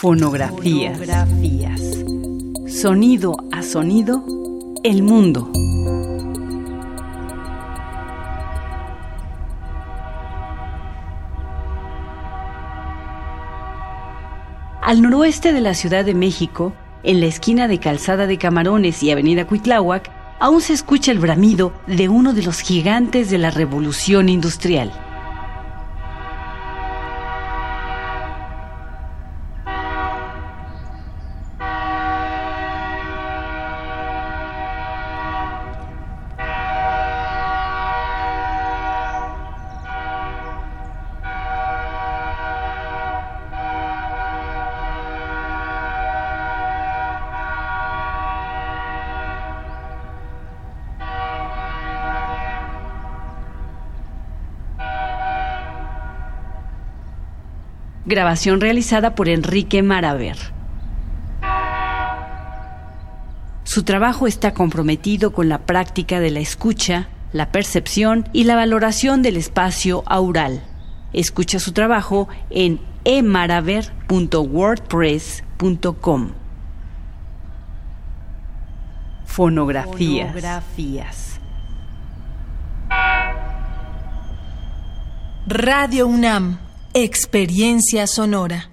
Fonografías. Sonido a sonido, el mundo. Al noroeste de la Ciudad de México, en la esquina de Calzada de Camarones y Avenida Cuitláhuac, aún se escucha el bramido de uno de los gigantes de la revolución industrial. Grabación realizada por Enrique Maraver. Su trabajo está comprometido con la práctica de la escucha, la percepción y la valoración del espacio aural. Escucha su trabajo en emaraver.wordpress.com. Fonografías. Fonografías. Radio UNAM Experiencia sonora.